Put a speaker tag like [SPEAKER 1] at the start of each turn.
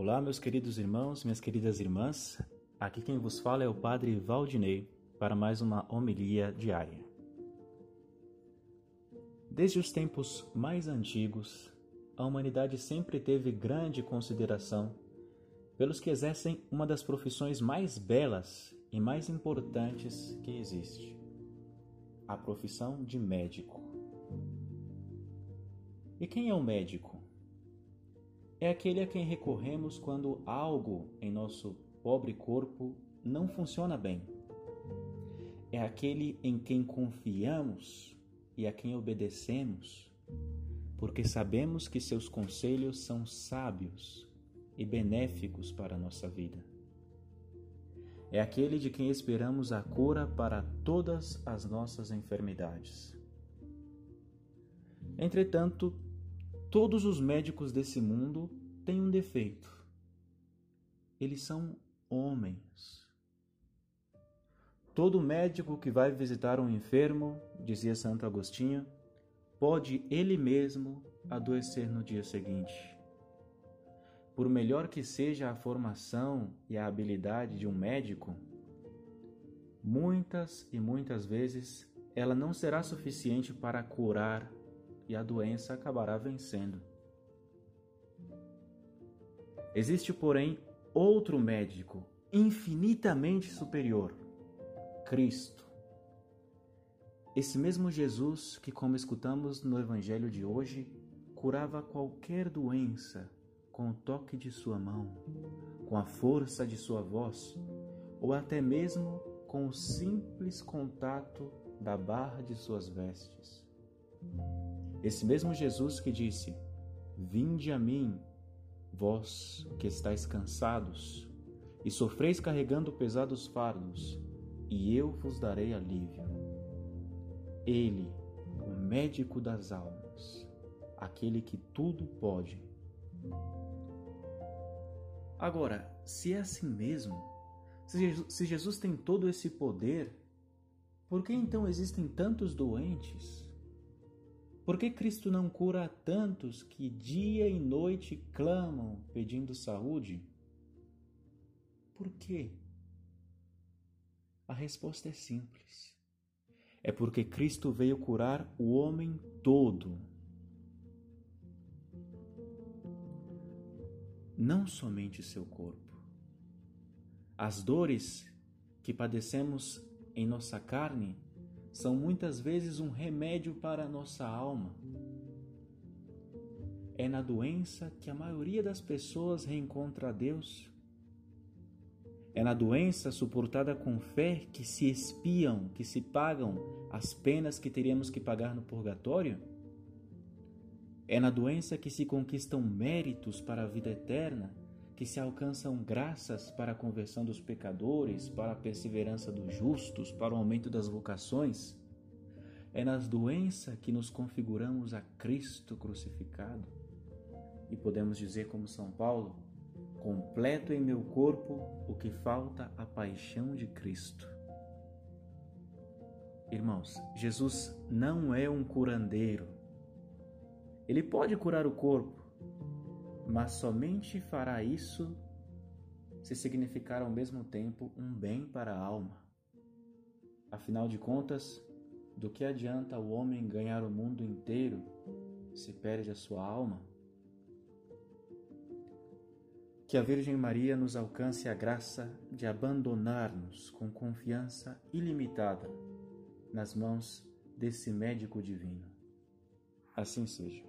[SPEAKER 1] Olá, meus queridos irmãos, minhas queridas irmãs. Aqui quem vos fala é o Padre Valdinei para mais uma homilia diária. Desde os tempos mais antigos, a humanidade sempre teve grande consideração pelos que exercem uma das profissões mais belas e mais importantes que existe: a profissão de médico. E quem é o médico? É aquele a quem recorremos quando algo em nosso pobre corpo não funciona bem. É aquele em quem confiamos e a quem obedecemos, porque sabemos que seus conselhos são sábios e benéficos para a nossa vida. É aquele de quem esperamos a cura para todas as nossas enfermidades. Entretanto, Todos os médicos desse mundo têm um defeito. Eles são homens. Todo médico que vai visitar um enfermo, dizia Santo Agostinho, pode ele mesmo adoecer no dia seguinte. Por melhor que seja a formação e a habilidade de um médico, muitas e muitas vezes ela não será suficiente para curar e a doença acabará vencendo. Existe, porém, outro médico infinitamente superior, Cristo. Esse mesmo Jesus que, como escutamos no Evangelho de hoje, curava qualquer doença com o toque de sua mão, com a força de sua voz, ou até mesmo com o simples contato da barra de suas vestes. Esse mesmo Jesus que disse: Vinde a mim, vós que estáis cansados e sofreis carregando pesados fardos, e eu vos darei alívio. Ele, o médico das almas, aquele que tudo pode. Agora, se é assim mesmo, se Jesus tem todo esse poder, por que então existem tantos doentes? Por que Cristo não cura tantos que dia e noite clamam pedindo saúde? Por quê? A resposta é simples. É porque Cristo veio curar o homem todo. Não somente seu corpo. As dores que padecemos em nossa carne são muitas vezes um remédio para a nossa alma. É na doença que a maioria das pessoas reencontra a Deus. É na doença suportada com fé que se espiam, que se pagam as penas que teríamos que pagar no purgatório? É na doença que se conquistam méritos para a vida eterna que se alcançam graças para a conversão dos pecadores, para a perseverança dos justos, para o aumento das vocações. É nas doenças que nos configuramos a Cristo crucificado. E podemos dizer, como São Paulo, completo em meu corpo o que falta a paixão de Cristo. Irmãos, Jesus não é um curandeiro. Ele pode curar o corpo, mas somente fará isso se significar ao mesmo tempo um bem para a alma. Afinal de contas, do que adianta o homem ganhar o mundo inteiro se perde a sua alma? Que a Virgem Maria nos alcance a graça de abandonar-nos com confiança ilimitada nas mãos desse médico divino. Assim seja.